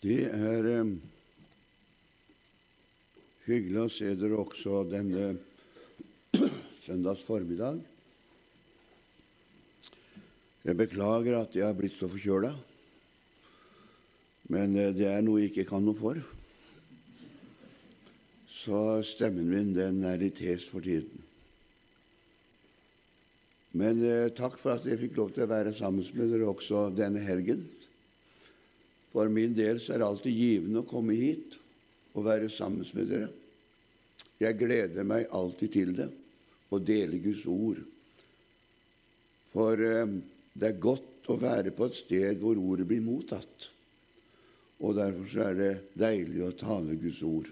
Det er eh, hyggelig å se dere også denne søndags formiddag. Jeg beklager at jeg har blitt så forkjøla, men eh, det er noe jeg ikke kan noe for. Så stemmen min den er litt hes for tiden. Men eh, takk for at jeg fikk lov til å være sammen med dere også denne helgen. For min del så er det alltid givende å komme hit og være sammen med dere. Jeg gleder meg alltid til det, å dele Guds ord. For eh, det er godt å være på et sted hvor ordet blir mottatt. Og derfor så er det deilig å tale Guds ord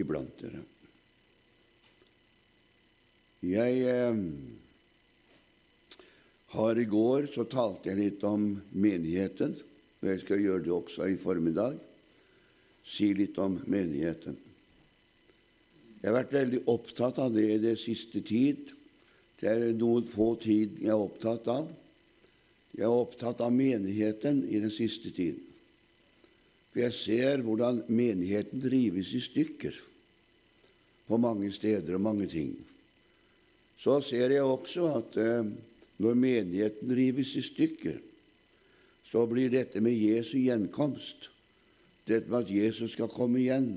iblant dere. Jeg eh, har I går så talte jeg litt om menigheten og jeg skal gjøre det også i formiddag, si litt om menigheten. Jeg har vært veldig opptatt av det i det siste tid. Det er noen få tid jeg er opptatt av. Jeg er opptatt av menigheten i den siste tiden. For jeg ser hvordan menigheten drives i stykker på mange steder og mange ting. Så ser jeg også at eh, når menigheten drives i stykker, så blir dette med Jesu gjenkomst, dette med at Jesus skal komme igjen,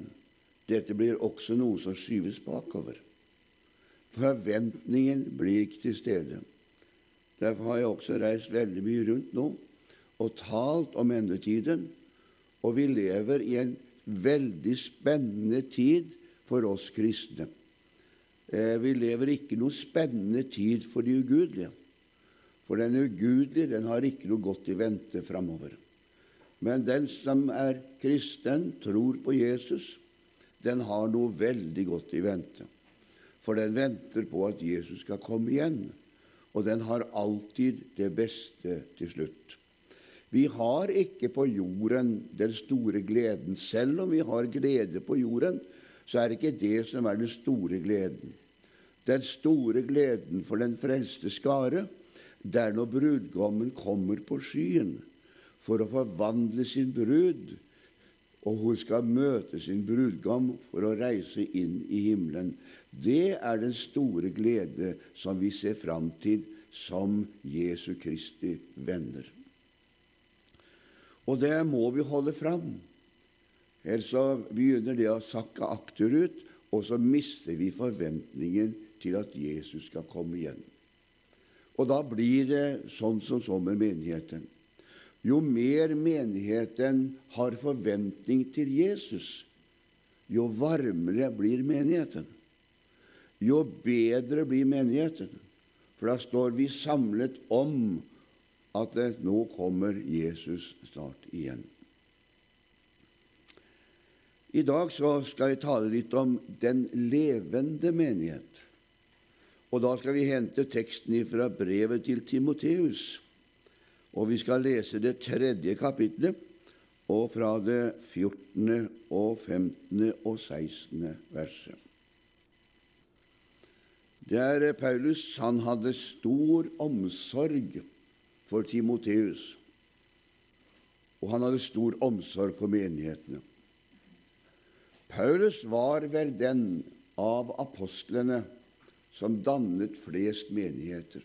dette blir også noe som skyves bakover. Forventningen blir ikke til stede. Derfor har jeg også reist veldig mye rundt nå og talt om endetiden. Og vi lever i en veldig spennende tid for oss kristne. Eh, vi lever ikke noe spennende tid for de ugudelige. For den ugudelige den har ikke noe godt i vente framover. Men den som er kristen, tror på Jesus, den har noe veldig godt i vente. For den venter på at Jesus skal komme igjen, og den har alltid det beste til slutt. Vi har ikke på jorden den store gleden. Selv om vi har glede på jorden, så er det ikke det som er den store gleden. Den store gleden for den frelste skare, det er når brudgommen kommer på skyen for å forvandle sin brud, og hun skal møte sin brudgom for å reise inn i himmelen. Det er den store glede som vi ser fram til som Jesu Kristi venner. Og det må vi holde fram. Ellers så begynner det å sakke akterut, og så mister vi forventningen til at Jesus skal komme igjen. Og da blir det sånn som så med menigheten. Jo mer menigheten har forventning til Jesus, jo varmere blir menigheten. Jo bedre blir menigheten. For da står vi samlet om at nå kommer Jesus snart igjen. I dag skal jeg tale litt om den levende menighet. Og da skal vi hente teksten fra brevet til Timoteus. Og vi skal lese det tredje kapitlet, og fra det 14., og 15. og 16. verset. Det er Paulus. Han hadde stor omsorg for Timoteus, og han hadde stor omsorg for menighetene. Paulus var vel den av apostlene som dannet flest menigheter.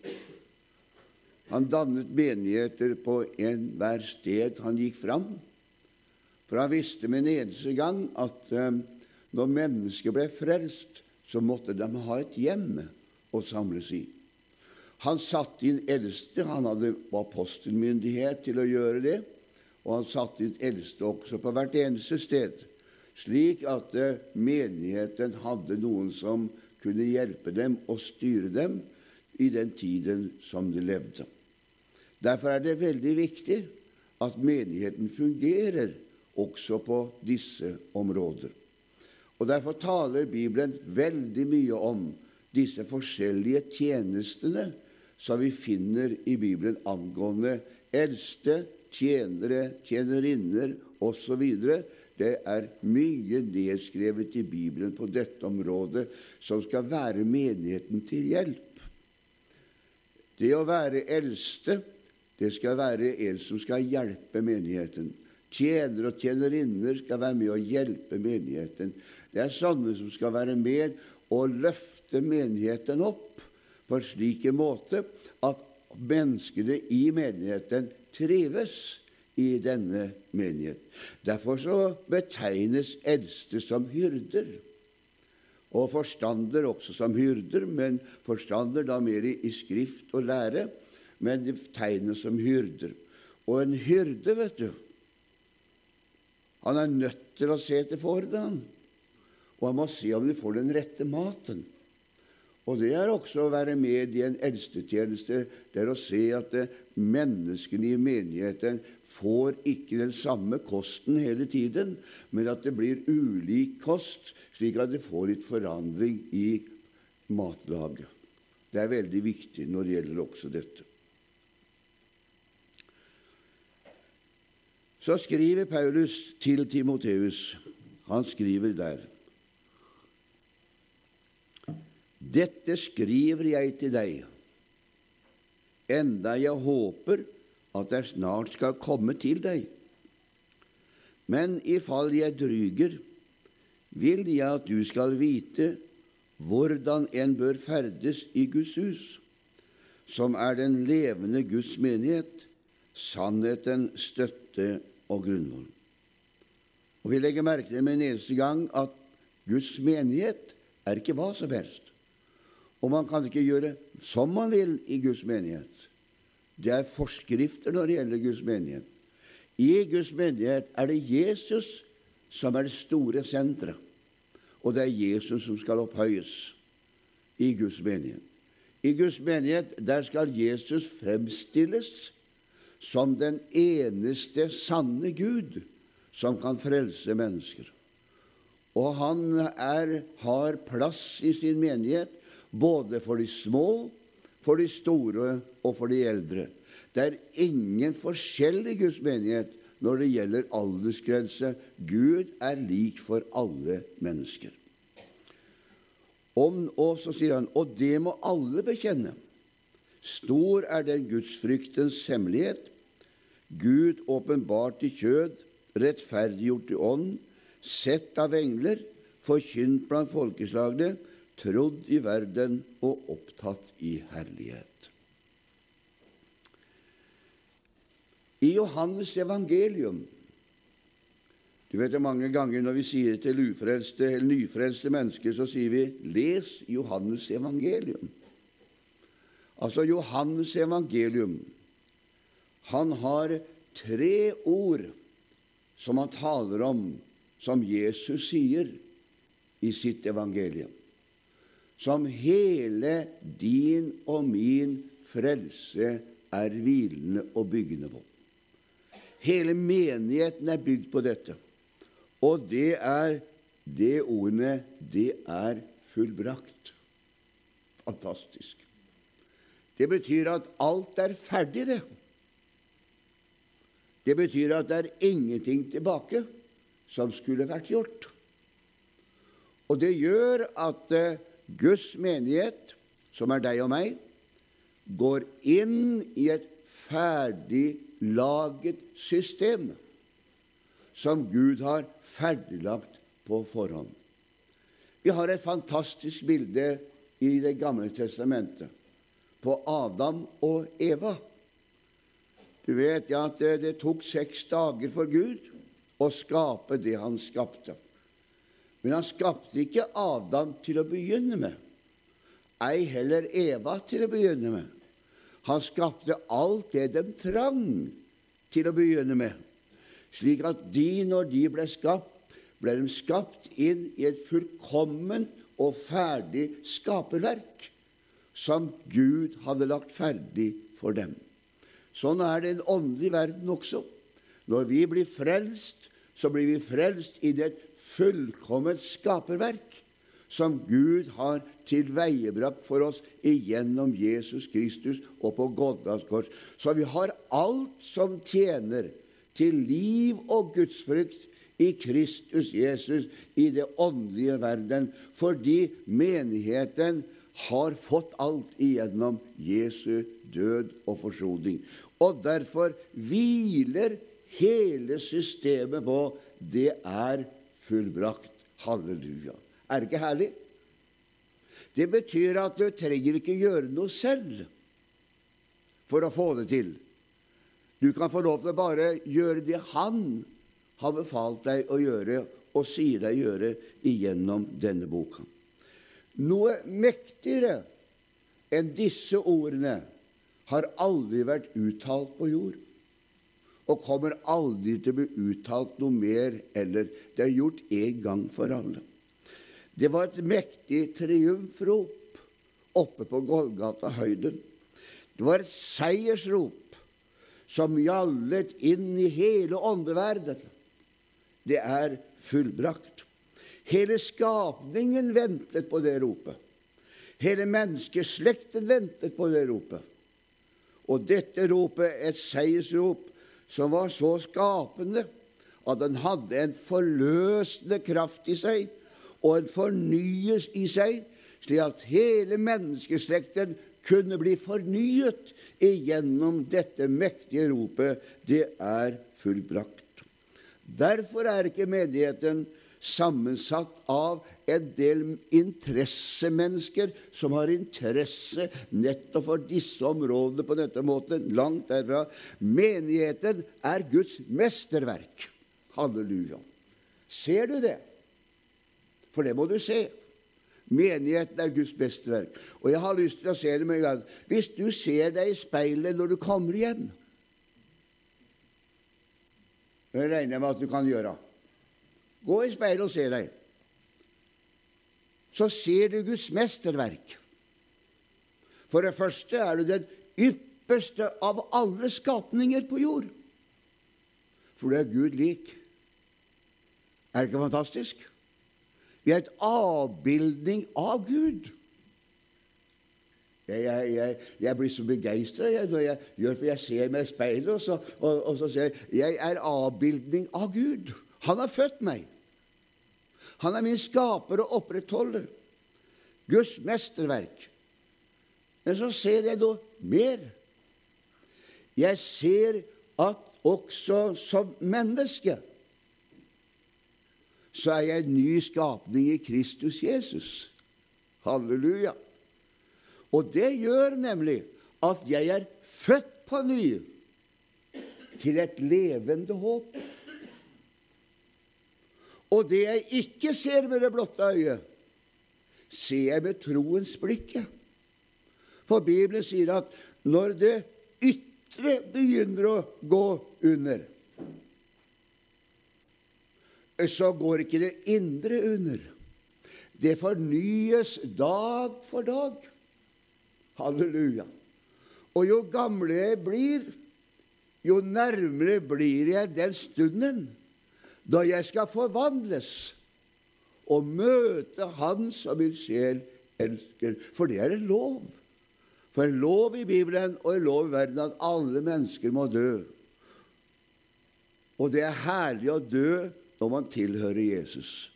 Han dannet menigheter på enhver sted han gikk fram, for han visste med en eneste gang at eh, når mennesker ble frelst, så måtte de ha et hjem å samles i. Han satte inn eldste. Han hadde apostelmyndighet til å gjøre det. Og han satte inn eldste også på hvert eneste sted, slik at eh, menigheten hadde noen som kunne hjelpe dem og styre dem i den tiden som de levde. Derfor er det veldig viktig at menigheten fungerer også på disse områder. Og Derfor taler Bibelen veldig mye om disse forskjellige tjenestene som vi finner i Bibelen angående eldste, tjenere, tjenerinner osv. Det er mye nedskrevet i Bibelen på dette området som skal være menigheten til hjelp. Det å være eldste, det skal være en som skal hjelpe menigheten Tjenere og tjenerinner skal være med og hjelpe menigheten. Det er sånne som skal være med og løfte menigheten opp på en slik måte at menneskene i menigheten trives i denne menighet. Derfor så betegnes eldste som hyrder, og forstander også som hyrder, men forstander da mer i, skrift og lære, men de betegnes som hyrder. Og en hyrde, vet du, han er nødt til å se til fårene, han. Og han må se om de får den rette maten. Og det er også å være med i en eldstetjeneste. Det er å se at eh, menneskene i menigheten får ikke den samme kosten hele tiden, men at det blir ulik kost, slik at det får litt forandring i matlaget. Det er veldig viktig når det gjelder også dette. Så skriver Paulus til Timoteus. Han skriver der Dette skriver jeg til deg, enda jeg håper at jeg snart skal komme til deg. Men ifall jeg dryger, vil jeg at du skal vite hvordan en bør ferdes i Guds hus, som er den levende Guds menighet, sannheten, støtte og grunnvoll. Og Vi legger merke til med en eneste gang at Guds menighet er ikke hva som helst. Og man kan ikke gjøre som man vil i Guds menighet. Det er forskrifter når det gjelder Guds menighet. I Guds menighet er det Jesus som er det store senteret, og det er Jesus som skal opphøyes i Guds menighet. I Guds menighet der skal Jesus fremstilles som den eneste sanne Gud som kan frelse mennesker. Og han er, har plass i sin menighet både for de små, for de store og for de eldre. Det er ingen forskjell i Guds menighet når det gjelder aldersgrense. Gud er lik for alle mennesker. Om, og så sier han, og det må alle bekjenne. Stor er den gudsfryktens hemmelighet. Gud åpenbart i kjød, rettferdiggjort i ånd, sett av engler, forkynt blant folkeslagene, trodd i verden og opptatt i herlighet. I Johannes evangelium Du vet det mange ganger når vi sier til ufrelste eller nyfrelste mennesker, så sier vi 'les Johannes evangelium'. Altså Johannes evangelium. Han har tre ord som han taler om, som Jesus sier i sitt evangelium som hele din og min frelse er hvilende og byggende på. Hele menigheten er bygd på dette. Og det er det ordene det er fullbrakt. Fantastisk. Det betyr at alt er ferdig, det. Det betyr at det er ingenting tilbake som skulle vært gjort. Og det gjør at eh, Guds menighet, som er deg og meg, går inn i et ferdiglaget system som Gud har ferdiglagt på forhånd. Vi har et fantastisk bilde i Det gamle testamentet på Adam og Eva. Du vet ja, at det tok seks dager for Gud å skape det han skapte. Men han skapte ikke Adam til å begynne med, ei heller Eva til å begynne med. Han skapte alt det de trang til å begynne med, slik at de, når de ble skapt, ble de skapt inn i et fullkomment og ferdig skaperverk som Gud hadde lagt ferdig for dem. Sånn er det i den åndelige verden også. Når vi blir frelst, så blir vi frelst i det fullkomment skaperverk som Gud har tilveiebrakt for oss igjennom Jesus Kristus og på Goldas kors. Så vi har alt som tjener til liv og gudsfrykt i Kristus Jesus i det åndelige verden, fordi menigheten har fått alt igjennom Jesu død og forsoning. Og derfor hviler hele systemet på. Det er fullbrakt. Halleluja. Er det ikke herlig? Det betyr at du trenger ikke gjøre noe selv for å få det til. Du kan få lov til å bare gjøre det Han har befalt deg å gjøre, og sier deg å gjøre igjennom denne boka. Noe mektigere enn disse ordene har aldri vært uttalt på jord, og kommer aldri til å bli uttalt noe mer eller Det er gjort en gang for alle. Det var et mektig triumfrop oppe på Golgata-høyden. Det var et seiersrop som gjallet inn i hele åndeverden. Det er fullbrakt. Hele skapningen ventet på det ropet. Hele menneskeslekten ventet på det ropet. Og dette ropet, et seiersrop, som var så skapende at den hadde en forløsende kraft i seg og en fornyes i seg, slik at hele menneskeslekten kunne bli fornyet igjennom dette mektige ropet 'Det er fullbrakt'. Derfor er ikke menigheten sammensatt av en del interessemennesker som har interesse nettopp for disse områdene på dette måten, langt derfra. Menigheten er Guds mesterverk. Halleluja. Ser du det? For det må du se. Menigheten er Guds mesterverk. Og jeg har lyst til å se det med en gang. Hvis du ser deg i speilet når du kommer hjem Det regner jeg med at du kan gjøre. Gå i speilet og se deg. Så ser du Guds mesterverk. For det første er du den ypperste av alle skapninger på jord. For du er Gud lik. Er det ikke fantastisk? Vi er et avbildning av Gud. Jeg, jeg, jeg, jeg blir så begeistra når jeg gjør for jeg ser meg i speilet, og så, og, og så sier jeg jeg er avbildning av Gud. Han har født meg. Han er min skaper og opprettholder. Guds mesterverk. Men så ser jeg noe mer. Jeg ser at også som menneske så er jeg en ny skapning i Kristus Jesus. Halleluja. Og det gjør nemlig at jeg er født på ny til et levende håp. Og det jeg ikke ser med det blotte øyet, ser jeg med troens blikket. For Bibelen sier at når det ytre begynner å gå under, så går ikke det indre under. Det fornyes dag for dag. Halleluja. Og jo gamle jeg blir, jo nærmere blir jeg den stunden da jeg skal forvandles og møte Han som min sjel elsker. For det er en lov. For en lov i Bibelen og en lov i verden at alle mennesker må dø. Og det er herlig å dø når man tilhører Jesus.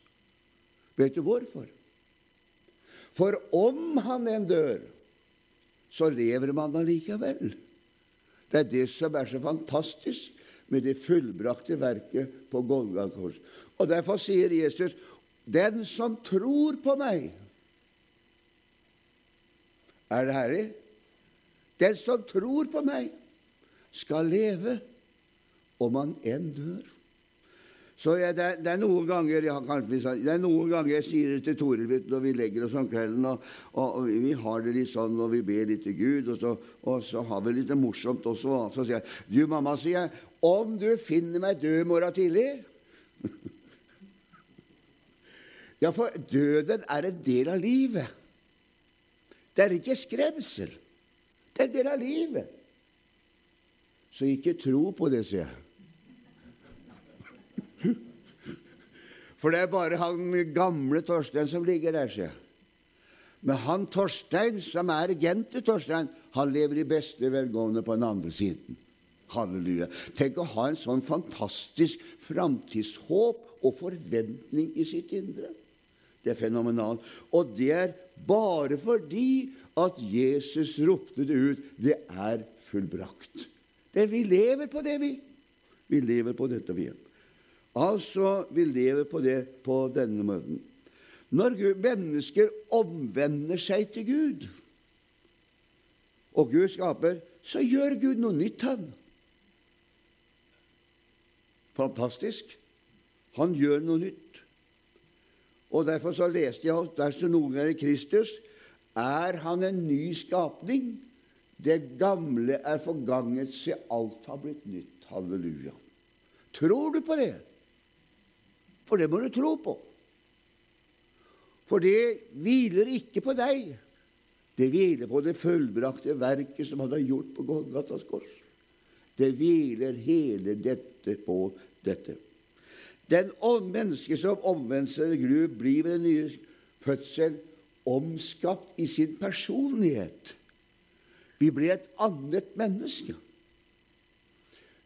Vet du hvorfor? For om han enn dør, så lever man allikevel. Det er det som er så fantastisk med det fullbrakte verket på Golgata Og Derfor sier Jesus, 'Den som tror på meg' Er det herlig? Den som tror på meg, skal leve om han enn dør. Så jeg, det, er, det, er noen ganger jeg, kanskje, det er noen ganger jeg sier det til Toril når vi legger oss om kvelden, og, og, og, vi har det litt sånn, og vi ber litt til Gud, og så, og så har vi litt morsomt også. Så sier jeg, 'Du, mamma', sier jeg, om du finner meg død i morgen tidlig Ja, for døden er en del av livet. Det er ikke skremsel. Det er en del av livet. Så ikke tro på det, sier jeg. For det er bare han gamle Torstein som ligger der, sier jeg. Men han Torstein, som er agent til Torstein, han lever i beste velgående på den andre siden. Halleluja. Tenk å ha en sånn fantastisk framtidshåp og forventning i sitt indre. Det er fenomenalt. Og det er bare fordi at Jesus ropte det ut. Det er fullbrakt. Det Vi lever på det, vi. Vi lever på dette vi. Altså, vi lever på det på denne måten. Når Gud, mennesker omvender seg til Gud, og Gud skaper, så gjør Gud noe nytt, han. Fantastisk. Han gjør noe nytt. Og Derfor så leste jeg at dersom noen er i Kristus, er han en ny skapning. Det gamle er forganget, se, alt har blitt nytt. Halleluja. Tror du på det? For det må du tro på. For det hviler ikke på deg. Det hviler på det fullbrakte verket som han har gjort på Golgatas kors. Det hviler hele dette på dette. Den menneske som omvendte seg Gud, blir ved den nye fødsel omskapt i sin personlighet. Vi blir et annet menneske.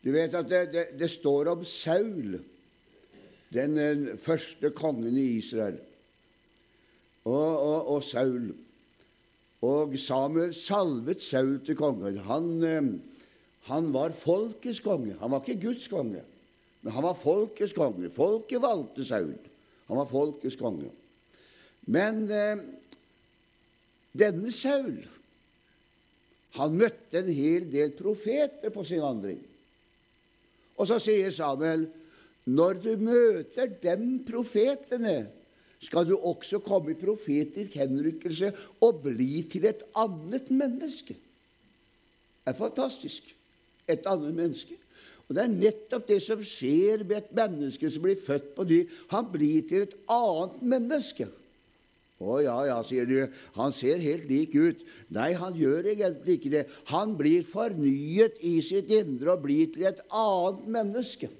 Du vet at det, det, det står om Saul, den, den, første kongen i Israel, og, og, og, Saul. Og Samuel salvet Saul til konge. Han, eh, han var folkets konge. Han var ikke Guds konge. Men han var folkets konge. Folket valgte Saul. Han var folkets konge. Men eh, denne Saul han møtte en hel del profeter på sin vandring. Og så sier Samuel, når du møter dem profetene, skal du også komme i profetisk henrykkelse og bli til et annet menneske. Det er fantastisk. Et annet menneske. Og Det er nettopp det som skjer med et menneske som blir født på ny. Han blir til et annet menneske. Å ja, ja, sier du, han ser helt lik ut. Nei, han gjør egentlig ikke det. Han blir fornyet i sitt indre og blir til et annet menneske.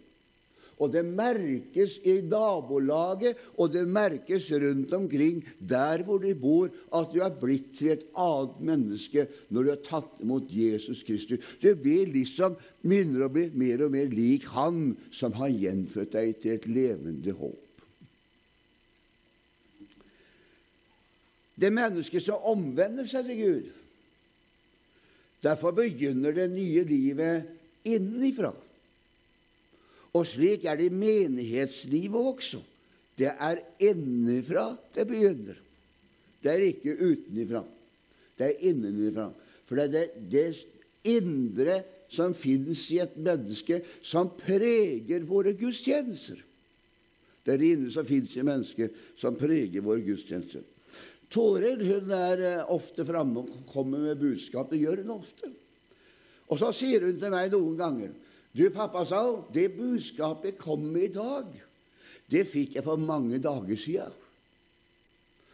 Og det merkes i nabolaget, og det merkes rundt omkring der hvor du bor, at du er blitt til et annet menneske når du har tatt imot Jesus Kristus. Du blir liksom minner å bli mer og mer lik Han som har gjenfødt deg til et levende håp. Det mennesket som omvender seg til Gud. Derfor begynner det nye livet innenfra. Og slik er det i menighetslivet også. Det er innenfra det begynner. Det er ikke utenifra. Det er innenfra. For det er det, det indre som finnes i et menneske, som preger våre gudstjenester. Det er det indre som finnes i mennesket, som preger våre gudstjenester. Toril hun er eh, ofte framme og kommer med budskap. Det gjør hun ofte. Og så sier hun til meg noen ganger du, pappa, sa hun, det budskapet kom i dag. Det fikk jeg for mange dager siden.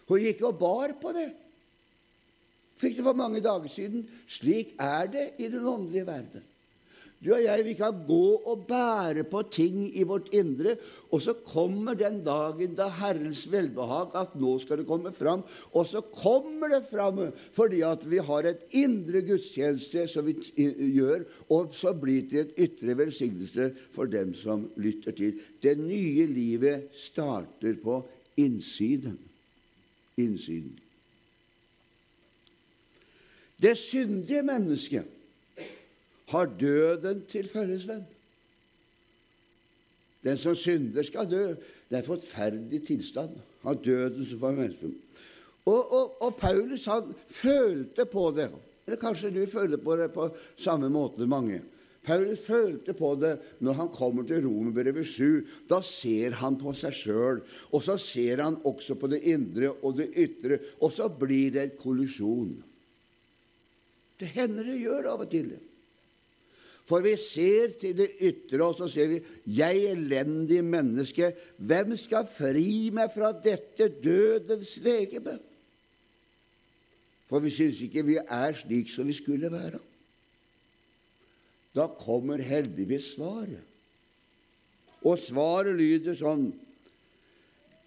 Hun gikk og bar på det. Fikk det for mange dager siden. Slik er det i den åndelige verden. Du og jeg vi kan gå og bære på ting i vårt indre, og så kommer den dagen da Herrens velbehag at nå skal det komme fram. Og så kommer det fram fordi at vi har et indre gudstjeneste som vi gjør, og så blir det et ytre velsignelse for dem som lytter til. Det nye livet starter på innsiden. Innsiden. Det syndige mennesket har døden til følgesvenn. Den som synder, skal dø. Det er en forferdelig tilstand. av døden som menneske. Og, og, og, Paulus han følte på det. Eller kanskje du føler på det på samme måte, mange. Paulus følte på det når han kommer til Romerbrevet 7. Da ser han på seg sjøl, og så ser han også på det indre og det ytre, og så blir det en kollisjon. Det hender det gjør av og til. For vi ser til det ytre, og så ser vi 'Jeg elendig menneske, hvem skal fri meg fra dette dødens legeme?' For vi syns ikke vi er slik som vi skulle være. Da kommer heldigvis svaret. Og svaret lyder sånn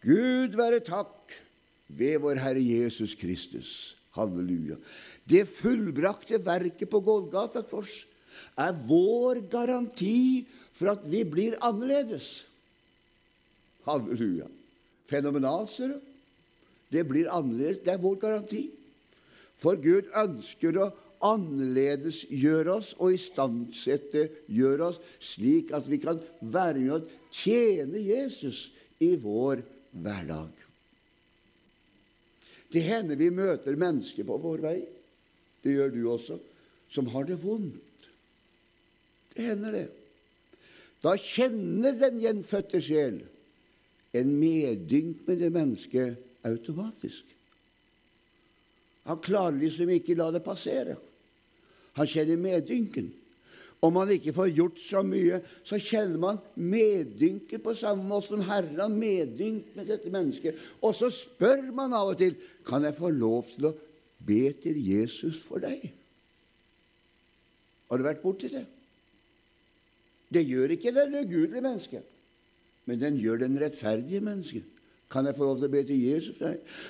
Gud være takk ved vår Herre Jesus Kristus. Halleluja. Det fullbrakte verket på Golgata kors er vår garanti for at vi blir annerledes. Halleluja. Fenomenalt, ser du. Det blir annerledes. Det er vår garanti. For Gud ønsker å annerledesgjøre oss og istandsette gjøre oss slik at vi kan være med å tjene Jesus i vår hverdag. Det hender vi møter mennesker på vår vei, det gjør du også, som har det vondt. Hender, det. Da kjenner den gjenfødte sjel en medynk med det mennesket automatisk. Han klarer liksom ikke la det passere. Han kjenner medynken. Om han ikke får gjort så mye, så kjenner man meddynken på samme måte som Herren har medynk med dette mennesket. Og så spør man av og til kan jeg få lov til å be til Jesus for deg. Har du vært borti det? Det gjør ikke det ugudelige mennesket, men den gjør den rettferdige mennesket. Kan jeg få lov til å be til Jesus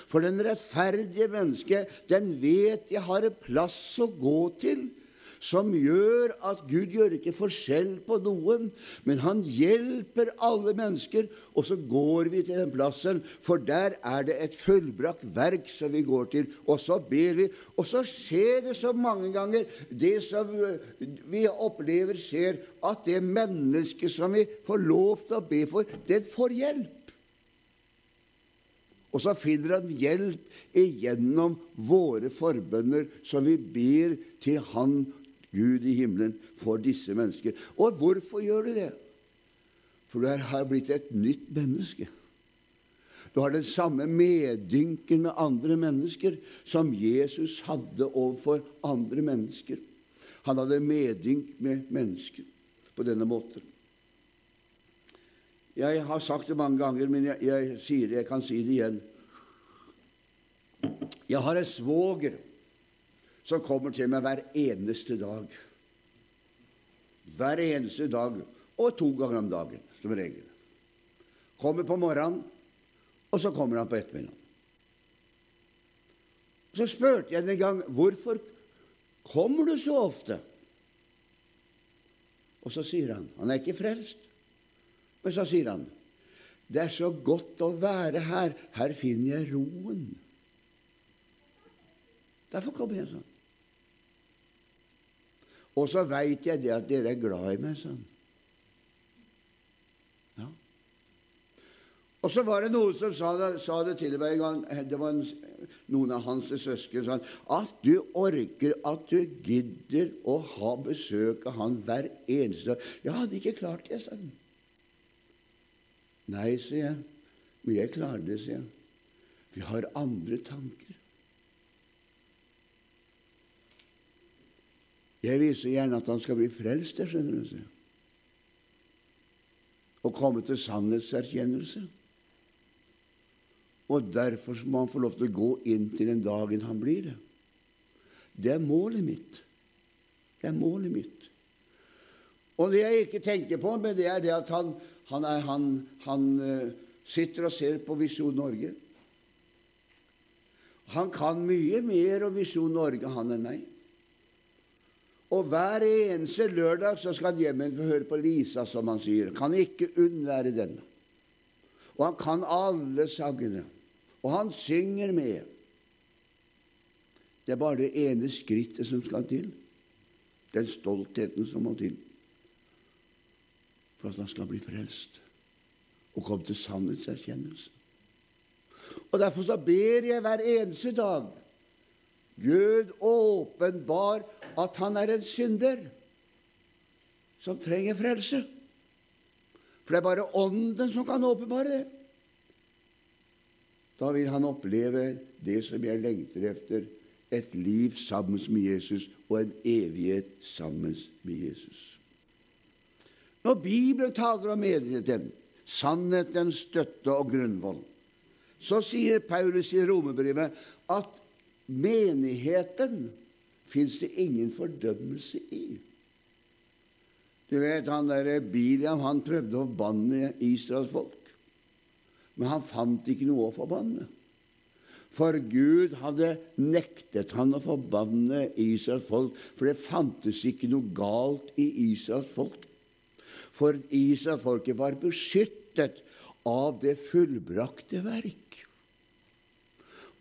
for den rettferdige mennesket, den vet jeg har en plass å gå til som gjør at Gud gjør ikke forskjell på noen, men han hjelper alle mennesker. Og så går vi til den plassen, for der er det et fullbrakt verk som vi går til. Og så ber vi, og så skjer det så mange ganger det som vi opplever skjer, at det mennesket som vi får lov til å be for, det får hjelp. Og så finner han hjelp igjennom våre forbønner som vi ber til Han Gud i himmelen for disse mennesker. Og hvorfor gjør du det? For du har blitt et nytt menneske. Du har den samme meddynken med andre mennesker som Jesus hadde overfor andre mennesker. Han hadde meddynk med mennesker på denne måten. Jeg har sagt det mange ganger, men jeg, jeg, sier, jeg kan si det igjen. Jeg har en svoger som kommer til meg hver eneste dag. Hver eneste dag, og to ganger om dagen, som regel. Kommer på morgenen, og så kommer han på ettermiddagen. Så spurte jeg en gang hvorfor kommer du så ofte. Og så sier han Han er ikke frelst. Men så sier han det er så godt å være her. Her finner jeg roen. Derfor kommer jeg sånn. Og så veit jeg det at dere er glad i meg, sånn. Ja. Og så var det noen som sa det, sa det til meg en gang Det var en, noen av hans søsken sånn At du orker, at du gidder å ha besøk av han hver eneste dag. Jeg hadde ikke klart det, sa han. Nei, sier jeg. Men jeg klarer det, sier jeg. Vi har andre tanker. Jeg viser gjerne at han skal bli frelst, jeg skjønner du. Og komme til sannhetserkjennelse. Og derfor må han få lov til å gå inn til den dagen han blir det. Det er målet mitt. Det er målet mitt. Og det jeg ikke tenker på, men det er det at han, han, er, han, han uh, sitter og ser på Visjon Norge. Han kan mye mer om Visjon Norge, han enn meg. Og hver eneste lørdag så skal han hjem igjen å høre på Lisa, som han sier. Kan ikke unnvære den. Og han kan alle sangene. Og han synger med. Det er bare det ene skrittet som skal til. Den stoltheten som må til for at han skal bli frelst og komme til sannhetserkjennelse. Og Derfor så ber jeg hver eneste dag Gud åpenbar at han er en synder som trenger frelse. For det er bare Ånden som kan åpenbare det. Da vil han oppleve det som jeg lengter efter, et liv sammen med Jesus og en evighet sammen med Jesus. Når Bibelen taler om menigheten, sannhetens støtte og grunnvoll, så sier Paulus i romerbrevet at menigheten fins det ingen fordømmelse i. Du vet, han der Biliam han prøvde å banne Israels folk. Men han fant ikke noe å forbanne. For Gud hadde nektet han å forbanne Israels folk, for det fantes ikke noe galt i Israels folk. For Israelsfolket var beskyttet av det fullbrakte verk.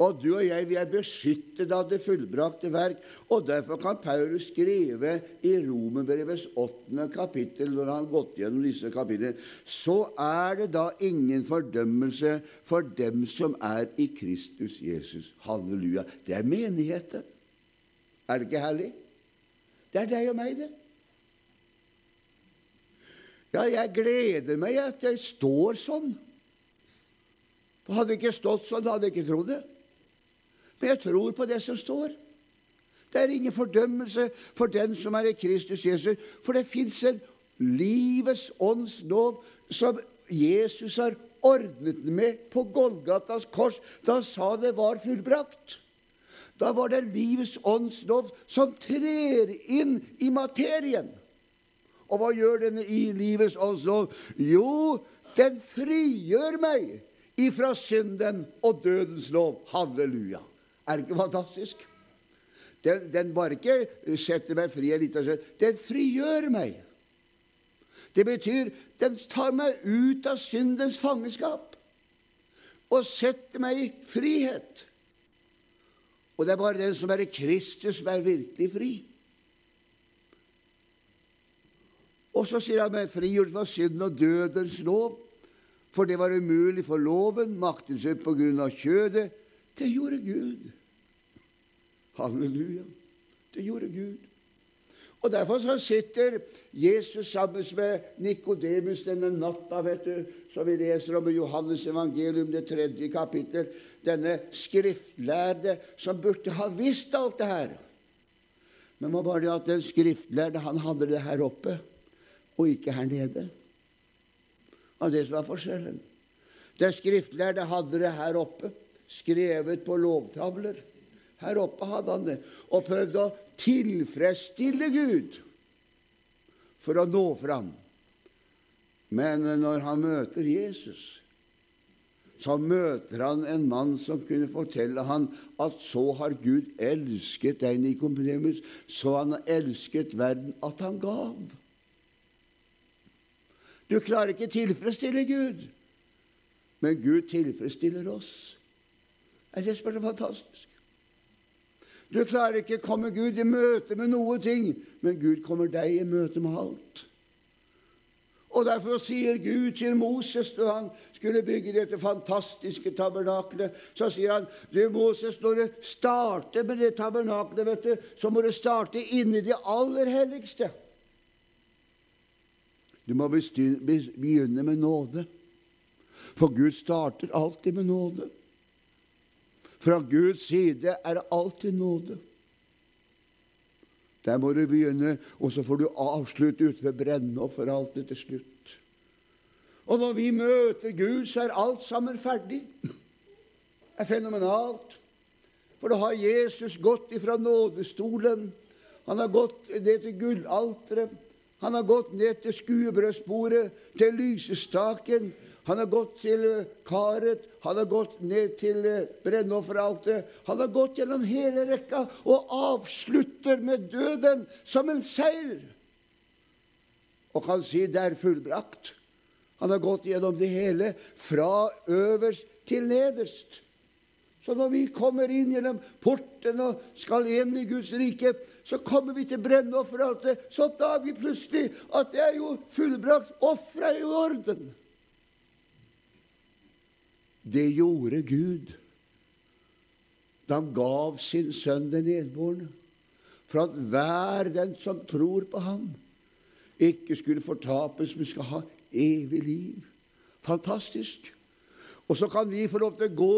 Og du og jeg vi er beskyttet av det fullbrakte verk. Og derfor kan Paulus skrive i Romerbrevets åttende kapittel, når han har gått gjennom disse kapitlene, så er det da ingen fordømmelse for dem som er i Kristus Jesus. Halleluja. Det er menigheten. Er det ikke herlig? Det er deg og meg, det. Ja, jeg gleder meg at jeg står sånn. Hadde det ikke stått sånn, hadde jeg ikke trodd det. Men jeg tror på det som står. Det er ingen fordømmelse for den som er i Kristus Jesus, for det fins en livets ånds lov som Jesus har ordnet med på Golgatas kors da han sa det var fullbrakt. Da var det livets ånds lov som trer inn i materien. Og hva gjør denne i livets ånds lov? Jo, den frigjør meg ifra synden og dødens lov. Halleluja. Er det ikke fantastisk? Den, den bare ikke setter meg fri en liten stund. Den frigjør meg. Det betyr den tar meg ut av syndens fangenskap og setter meg i frihet. Og det er bare den som er i Kristus, som er virkelig fri. Og så sier han meg frigjort fra synden og dødens lov, for det var umulig for loven, maktens ut på grunn av kjødet. Det gjorde Gud. Halleluja. Det gjorde Gud. Og Derfor så sitter Jesus sammen med Nikodemus denne natta, vet du, som vi leser om i Johannes evangelium, det tredje kapittel. Denne skriftlærde som burde ha visst alt det her. Men var bare det at den skriftlærde han hadde det her oppe, og ikke her nede. Og det som var forskjellen. Den skriftlærde hadde det her oppe, skrevet på lovtavler. Her oppe hadde han det. Og prøvde å tilfredsstille Gud for å nå fram. Men når han møter Jesus, så møter han en mann som kunne fortelle han at så har Gud elsket deg, Nikodemus, så han har elsket verden at han gav. Du klarer ikke tilfredsstille Gud, men Gud tilfredsstiller oss. Er det så fantastisk? Du klarer ikke å komme Gud i møte med noe ting, men Gud kommer deg i møte med alt. Og Derfor sier Gud til Moses da han skulle bygge dette fantastiske tabernaklet, så sier han du Moses, når du starter med det tabernaklet, vet du, så må du starte inni det aller helligste. Du må begynne med nåde, for Gud starter alltid med nåde. Fra Guds side er det alltid nåde. Der må du begynne, og så får du avslutte ute ved brennofferaltet til slutt. Og når vi møter Gud, så er alt sammen ferdig. Det er fenomenalt. For da har Jesus gått ifra nådestolen. Han har gått ned til gullalteret. Han har gått ned til skuebrødsbordet, til lysestaken. Han har gått til karet, han har gått ned til brennofferalteret. Han har gått gjennom hele rekka og avslutter med døden som en seier. Og kan si det er fullbrakt. Han har gått gjennom det hele, fra øverst til nederst. Så når vi kommer inn gjennom porten og skal inn i Guds rike, så kommer vi til brennofferalteret, så oppdager vi plutselig at det er jo fullbrakt. Offeret er i orden. Det gjorde Gud da han gav sin sønn den enbårne, for at hver den som tror på ham, ikke skulle fortapes, men skal ha evig liv. Fantastisk. Og så kan vi få lov til å gå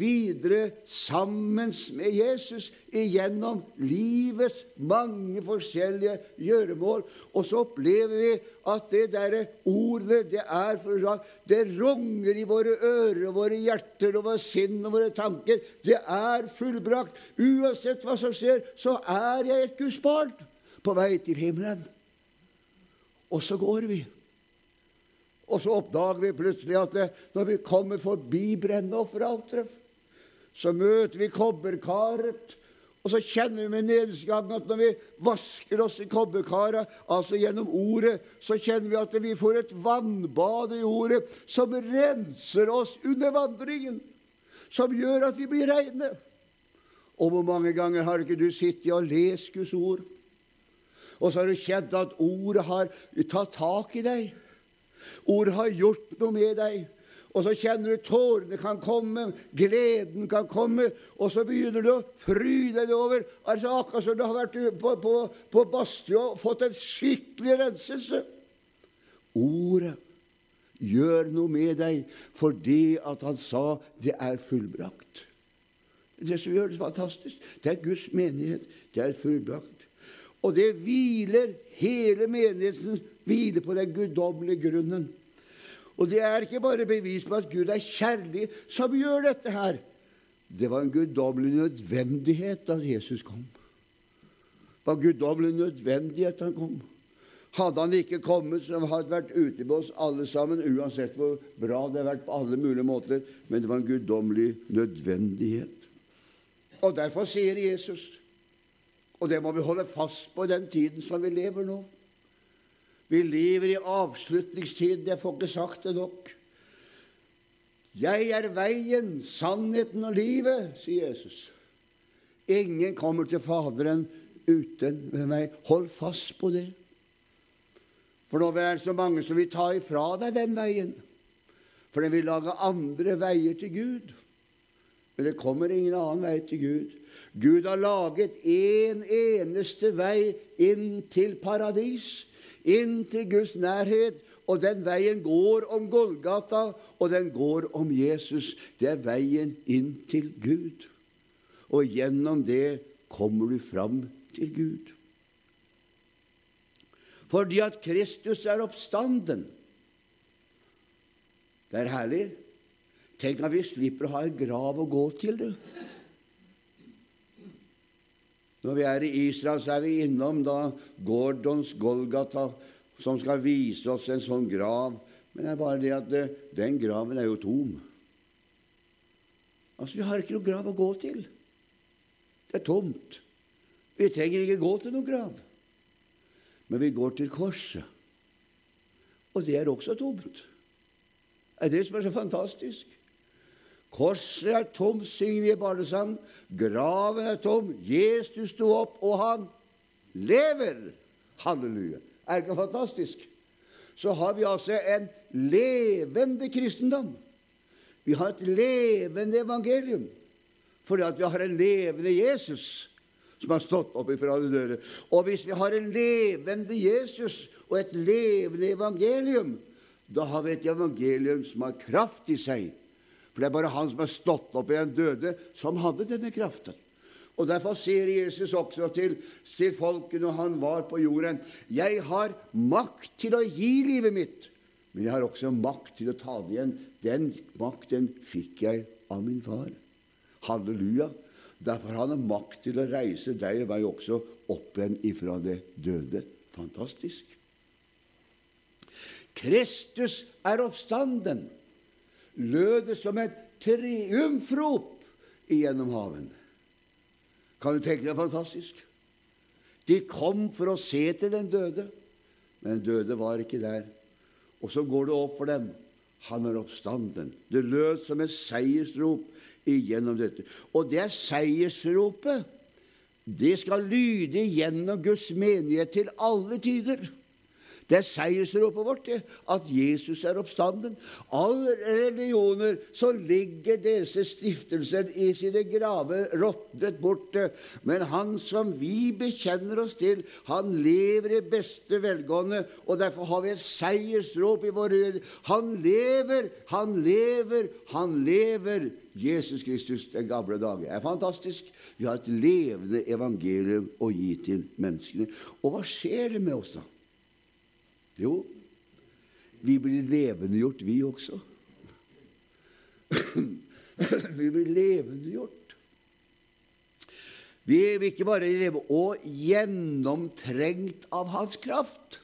videre sammen med Jesus igjennom livets mange forskjellige gjøremål. Og så opplever vi at det derre ordet, det er for Det runger i våre ører og våre hjerter og våre sinn og våre tanker. Det er fullbrakt. Uansett hva som skjer, så er jeg et Guds barn på vei til himmelen. Og så går vi. Og så oppdager vi plutselig at det, når vi kommer forbi brennofferalteret, så møter vi kobberkaret. Og så kjenner vi med nedgangen at når vi vasker oss i kobberkaret, altså gjennom ordet, så kjenner vi at vi får et vannbad i ordet som renser oss under vandringen. som gjør at vi blir reine. Og hvor mange ganger har ikke du sittet og lest Guds ord, og så har du kjent at ordet har tatt tak i deg? Ordet har gjort noe med deg. Og så kjenner du tårene kan komme, gleden kan komme, og så begynner du å fryde deg over altså Akkurat som du har vært på, på, på badstua og fått en skikkelig renselse. Ordet gjør noe med deg fordi at han sa 'det er fullbrakt'. Det som gjør det fantastisk, det er Guds menighet. Det er fullbrakt. Og det hviler Hele menigheten hviler på den guddommelige grunnen. Og det er ikke bare bevis på at Gud er kjærlig som gjør dette her. Det var en guddommelig nødvendighet da Jesus kom. Det var guddommelig nødvendighet han kom. Hadde han ikke kommet, så hadde han vært ute med oss alle sammen, uansett hvor bra det har vært på alle mulige måter. Men det var en guddommelig nødvendighet. Og derfor sier Jesus, og det må vi holde fast på i den tiden som vi lever nå Vi lever i avslutningstiden. Jeg får ikke sagt det nok. Jeg er veien, sannheten og livet, sier Jesus. Ingen kommer til Faderen uten meg. Hold fast på det. For nå er det så mange som vil ta ifra deg den veien. For den vil lage andre veier til Gud. Men det kommer ingen annen vei til Gud. Gud har laget én en eneste vei inn til paradis, inn til Guds nærhet. Og den veien går om Golgata, og den går om Jesus. Det er veien inn til Gud. Og gjennom det kommer du fram til Gud fordi at Kristus er oppstanden. Det er herlig. Tenk at vi slipper å ha en grav å gå til, du. Når vi er i Israel, så er vi innom da Gordons Golgata, som skal vise oss en sånn grav. Men det er bare det at det, den graven er jo tom. Altså, Vi har ikke noe grav å gå til. Det er tomt. Vi trenger ikke gå til noen grav. Men vi går til korset, og det er også tomt. Det er det som er så fantastisk. Korset er tomt, synger vi i barnesang. Graven er tom. Jesus sto opp, og han lever. Halleluja. Er det ikke fantastisk? Så har vi altså en levende kristendom. Vi har et levende evangelium fordi at vi har en levende Jesus som har stått opp ifra de døde. Og hvis vi har en levende Jesus og et levende evangelium, da har vi et evangelium som har kraft i seg. For det er bare han som har stått opp i en døde, som hadde denne kraften. Og Derfor sier Jesus også til, til folket når han var på jorden, 'Jeg har makt til å gi livet mitt, men jeg har også makt til å ta det igjen.' Den makten fikk jeg av min far. Halleluja. Derfor har han makt til å reise deg og meg også opp igjen ifra det døde. Fantastisk. Kristus er oppstanden, lød det som et triumfrop igjennom haven. Kan du tenke deg fantastisk? De kom for å se til den døde, men den døde var ikke der. Og så går det opp for dem. Han er oppstanden. Det lød som et seiersrop igjennom dette. Og det er seiersropet. Det skal lyde gjennom Guds menighet til alle tider. Det er seiersropet vårt, det, at Jesus er oppstanden. Alle religioner så ligger disse stiftelser i sine graver råtnet borte. Men han som vi bekjenner oss til, han lever i beste velgående. Og derfor har vi et seiersrop i våre Han lever, han lever, han lever. Jesus Kristus den gamle dager. Er fantastisk. Vi har et levende evangelium å gi til menneskene. Og hva skjer det med oss, da? Jo, vi blir levendegjort, vi også. vi blir levendegjort. Vi vil ikke bare leve og gjennomtrengt av Hans kraft.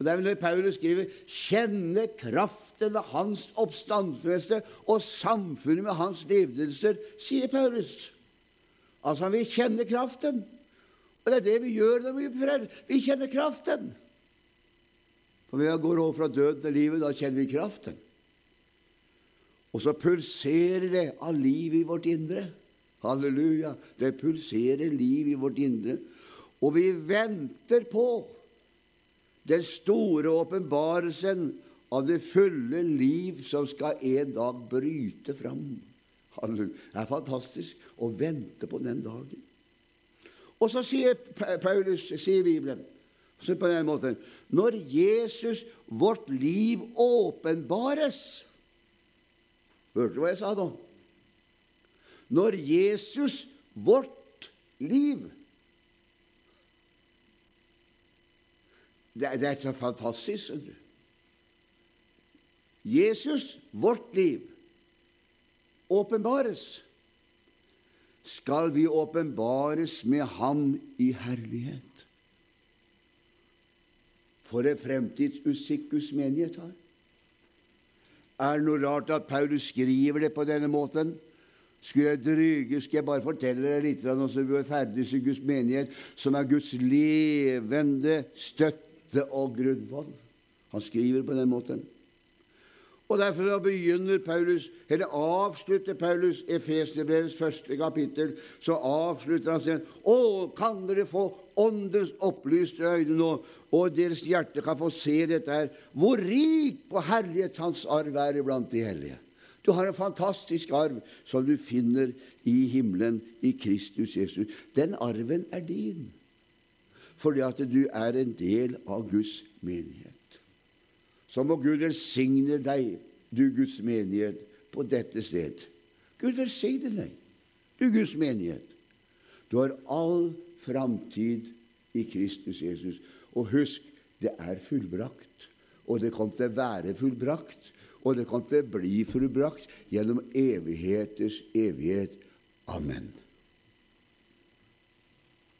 Og Det er vel når Paulus skriver 'kjenne kraften av hans oppstandsmesse og samfunnet med hans levelser', sier Paulus. Altså han vil kjenne kraften. Og det er det vi gjør når vi blir frelst. Vi kjenner kraften. For når vi går over fra død til livet, da kjenner vi kraften. Og så pulserer det av liv i vårt indre. Halleluja. Det pulserer liv i vårt indre. Og vi venter på den store åpenbarelsen av det fulle liv som skal en dag bryte fram. Halleluja. Det er fantastisk å vente på den dagen. Og så sier Paulus, sier Bibelen, så på den måten Når Jesus, vårt liv, åpenbares Hørte du hva jeg sa da? Når Jesus, vårt liv Det, er så fantastisk. Jesus, vårt liv, åpenbares. Skal vi åpenbares med ham i herlighet? For en fremtidsutsikt Guds menighet har. Er det noe rart at Paulus skriver det på denne måten? Skulle jeg dryge, skal jeg bare fortelle deg litt om du er ferdig i Guds menighet, som er Guds levende støtte og grunnvoll. Han skriver på den måten. Og Derfor begynner Paulus, eller avslutter Paulus Efeserbrevets første kapittel. Så avslutter han sin Å, kan dere få åndens opplyste øyne nå, og deres hjerte kan få se dette her. Hvor rik på herlighet hans arv er iblant de hellige. Du har en fantastisk arv som du finner i himmelen i Kristus Jesus. Den arven er din, fordi at du er en del av Guds menighet så må Gud velsigne deg, du Guds menighet, på dette sted. Gud velsigne deg, du Guds menighet. Du har all framtid i Kristus Jesus. Og husk, det er fullbrakt. Og det kan til å være fullbrakt. Og det kan til å bli fullbrakt gjennom evigheters evighet. Amen.